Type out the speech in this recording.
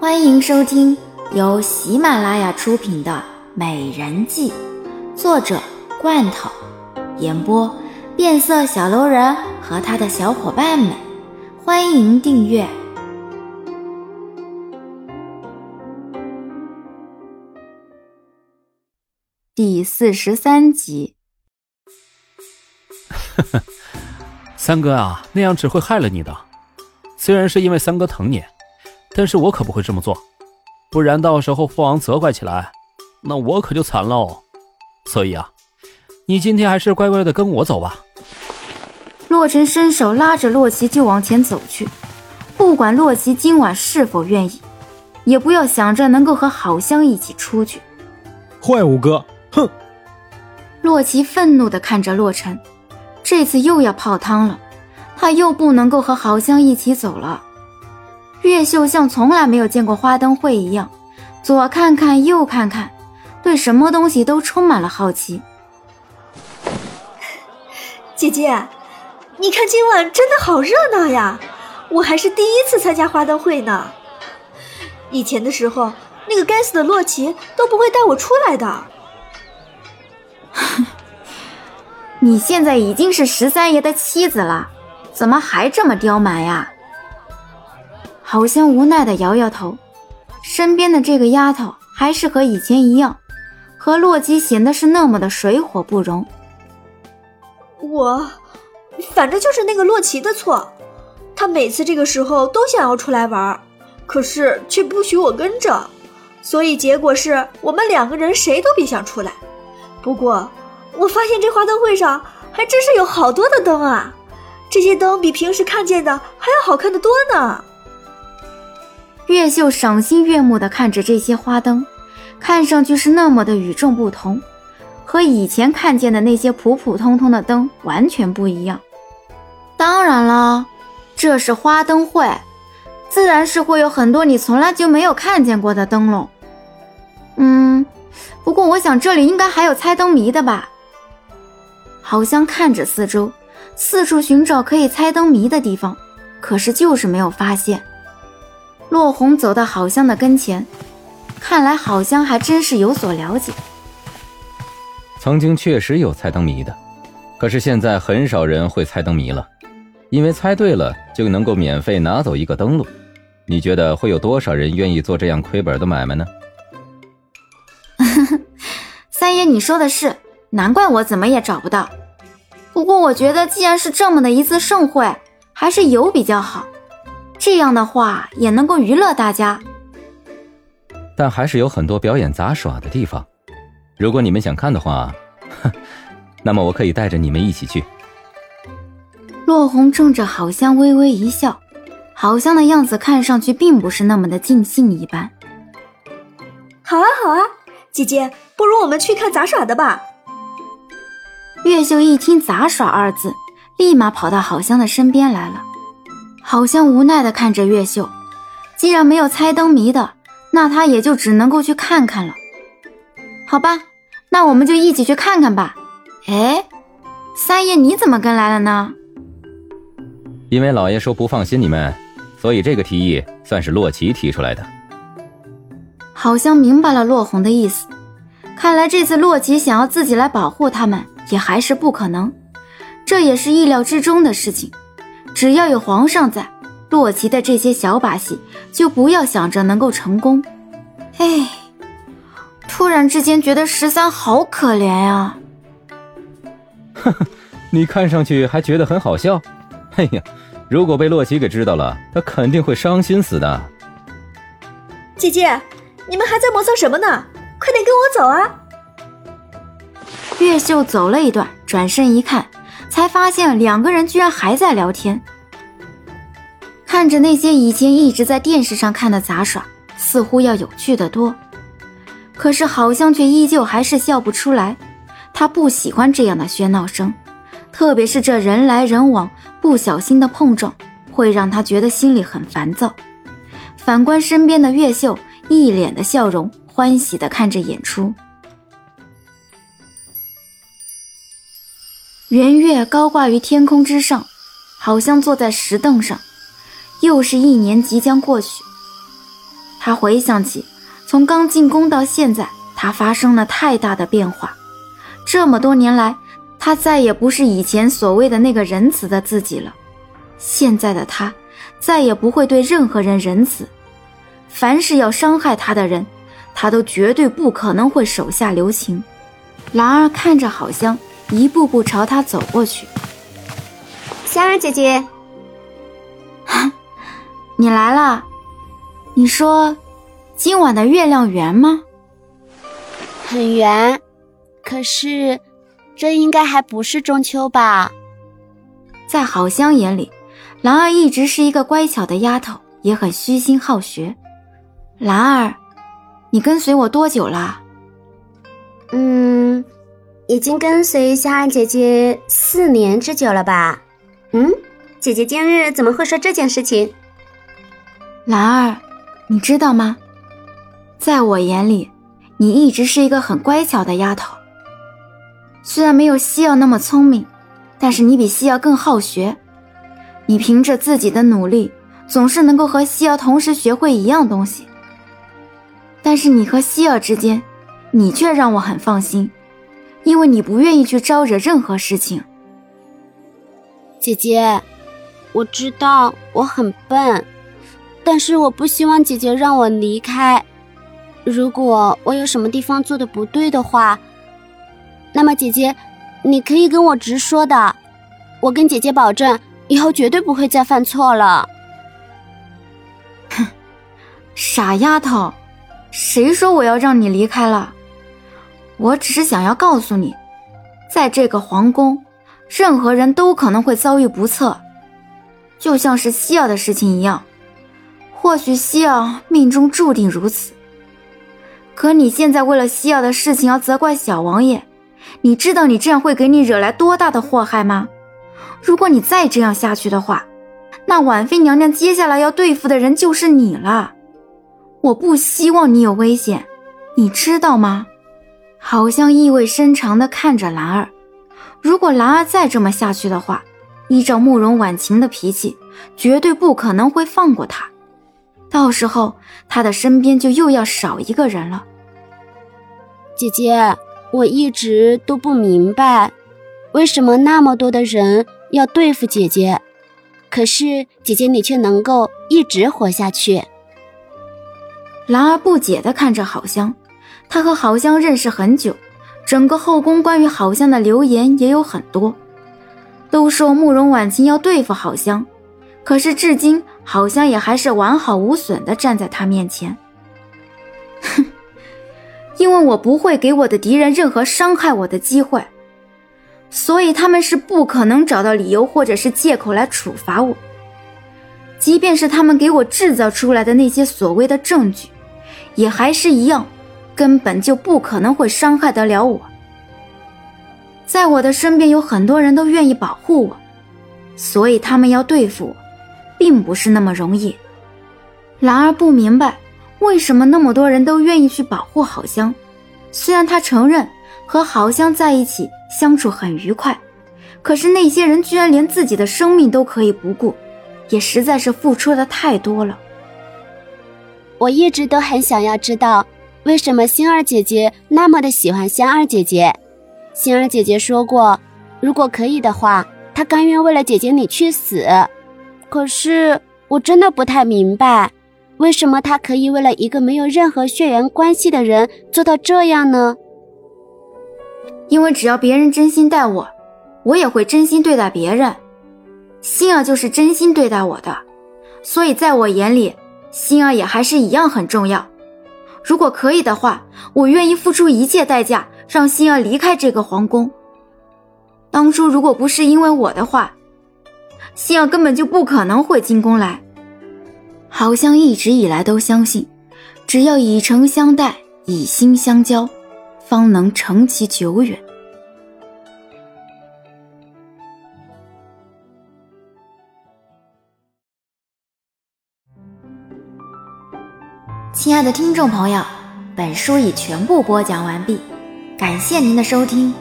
欢迎收听由喜马拉雅出品的《美人计》，作者罐头，演播变色小楼人和他的小伙伴们。欢迎订阅第四十三集。三哥啊，那样只会害了你的。虽然是因为三哥疼你。但是我可不会这么做，不然到时候父王责怪起来，那我可就惨喽。所以啊，你今天还是乖乖的跟我走吧。洛尘伸手拉着洛奇就往前走去，不管洛奇今晚是否愿意，也不要想着能够和郝香一起出去。坏五哥，哼！洛奇愤怒地看着洛尘，这次又要泡汤了，他又不能够和郝香一起走了。越秀像从来没有见过花灯会一样，左看看右看看，对什么东西都充满了好奇。姐姐，你看今晚真的好热闹呀！我还是第一次参加花灯会呢。以前的时候，那个该死的洛奇都不会带我出来的。你现在已经是十三爷的妻子了，怎么还这么刁蛮呀？好像无奈的摇摇头，身边的这个丫头还是和以前一样，和洛基显得是那么的水火不容。我，反正就是那个洛奇的错，他每次这个时候都想要出来玩，可是却不许我跟着，所以结果是我们两个人谁都别想出来。不过我发现这花灯会上还真是有好多的灯啊，这些灯比平时看见的还要好看的多呢。越秀赏心悦目地看着这些花灯，看上去是那么的与众不同，和以前看见的那些普普通通的灯完全不一样。当然了，这是花灯会，自然是会有很多你从来就没有看见过的灯笼。嗯，不过我想这里应该还有猜灯谜的吧？好像看着四周，四处寻找可以猜灯谜的地方，可是就是没有发现。落红走到郝香的跟前，看来郝香还真是有所了解。曾经确实有猜灯谜的，可是现在很少人会猜灯谜了，因为猜对了就能够免费拿走一个灯笼。你觉得会有多少人愿意做这样亏本的买卖呢？三爷，你说的是，难怪我怎么也找不到。不过我觉得，既然是这么的一次盛会，还是有比较好。这样的话也能够娱乐大家，但还是有很多表演杂耍的地方。如果你们想看的话，那么我可以带着你们一起去。落红冲着好香微微一笑，好香的样子看上去并不是那么的尽兴一般。好啊，好啊，姐姐，不如我们去看杂耍的吧。月秀一听“杂耍”二字，立马跑到好香的身边来了。好像无奈地看着月秀，既然没有猜灯谜的，那他也就只能够去看看了。好吧，那我们就一起去看看吧。哎，三爷你怎么跟来了呢？因为老爷说不放心你们，所以这个提议算是洛奇提出来的。好像明白了洛红的意思，看来这次洛奇想要自己来保护他们，也还是不可能。这也是意料之中的事情。只要有皇上在，洛奇的这些小把戏就不要想着能够成功。哎，突然之间觉得十三好可怜呀。呵呵，你看上去还觉得很好笑。哎呀，如果被洛奇给知道了，他肯定会伤心死的。姐姐，你们还在磨蹭什么呢？快点跟我走啊！越秀走了一段，转身一看。才发现两个人居然还在聊天，看着那些以前一直在电视上看的杂耍，似乎要有趣的多，可是好像却依旧还是笑不出来。他不喜欢这样的喧闹声，特别是这人来人往，不小心的碰撞，会让他觉得心里很烦躁。反观身边的月秀，一脸的笑容，欢喜的看着演出。圆月高挂于天空之上，好像坐在石凳上。又是一年即将过去，他回想起从刚进宫到现在，他发生了太大的变化。这么多年来，他再也不是以前所谓的那个仁慈的自己了。现在的他，再也不会对任何人仁慈。凡是要伤害他的人，他都绝对不可能会手下留情。兰儿看着好香，一步步朝他走过去。香儿姐姐，你来了。你说，今晚的月亮圆吗？很圆。可是，这应该还不是中秋吧？在好香眼里，兰儿一直是一个乖巧的丫头，也很虚心好学。兰儿，你跟随我多久了？嗯，已经跟随香儿姐姐四年之久了吧？嗯，姐姐今日怎么会说这件事情？兰儿，你知道吗？在我眼里，你一直是一个很乖巧的丫头。虽然没有西药那么聪明，但是你比西药更好学。你凭着自己的努力，总是能够和西药同时学会一样东西。但是你和西药之间，你却让我很放心，因为你不愿意去招惹任何事情。姐姐，我知道我很笨，但是我不希望姐姐让我离开。如果我有什么地方做的不对的话，那么，姐姐，你可以跟我直说的，我跟姐姐保证，以后绝对不会再犯错了。哼，傻丫头，谁说我要让你离开了？我只是想要告诉你，在这个皇宫，任何人都可能会遭遇不测，就像是西奥的事情一样。或许西奥命中注定如此，可你现在为了西奥的事情要责怪小王爷。你知道你这样会给你惹来多大的祸害吗？如果你再这样下去的话，那婉妃娘娘接下来要对付的人就是你了。我不希望你有危险，你知道吗？好像意味深长地看着兰儿。如果兰儿再这么下去的话，依照慕容婉晴的脾气，绝对不可能会放过她。到时候她的身边就又要少一个人了。姐姐。我一直都不明白，为什么那么多的人要对付姐姐，可是姐姐你却能够一直活下去。兰儿不解地看着好香，他和郝香认识很久，整个后宫关于郝香的流言也有很多，都说慕容婉清要对付郝香，可是至今好香也还是完好无损地站在他面前。哼。因为我不会给我的敌人任何伤害我的机会，所以他们是不可能找到理由或者是借口来处罚我。即便是他们给我制造出来的那些所谓的证据，也还是一样，根本就不可能会伤害得了我。在我的身边有很多人都愿意保护我，所以他们要对付我，并不是那么容易。然而不明白。为什么那么多人都愿意去保护好香？虽然他承认和好香在一起相处很愉快，可是那些人居然连自己的生命都可以不顾，也实在是付出的太多了。我一直都很想要知道，为什么星儿姐姐那么的喜欢香儿姐姐。星儿姐姐说过，如果可以的话，她甘愿为了姐姐你去死。可是我真的不太明白。为什么他可以为了一个没有任何血缘关系的人做到这样呢？因为只要别人真心待我，我也会真心对待别人。心儿就是真心对待我的，所以在我眼里，心儿也还是一样很重要。如果可以的话，我愿意付出一切代价让心儿离开这个皇宫。当初如果不是因为我的话，心儿根本就不可能会进宫来。好像一直以来都相信，只要以诚相待，以心相交，方能成其久远。亲爱的听众朋友，本书已全部播讲完毕，感谢您的收听。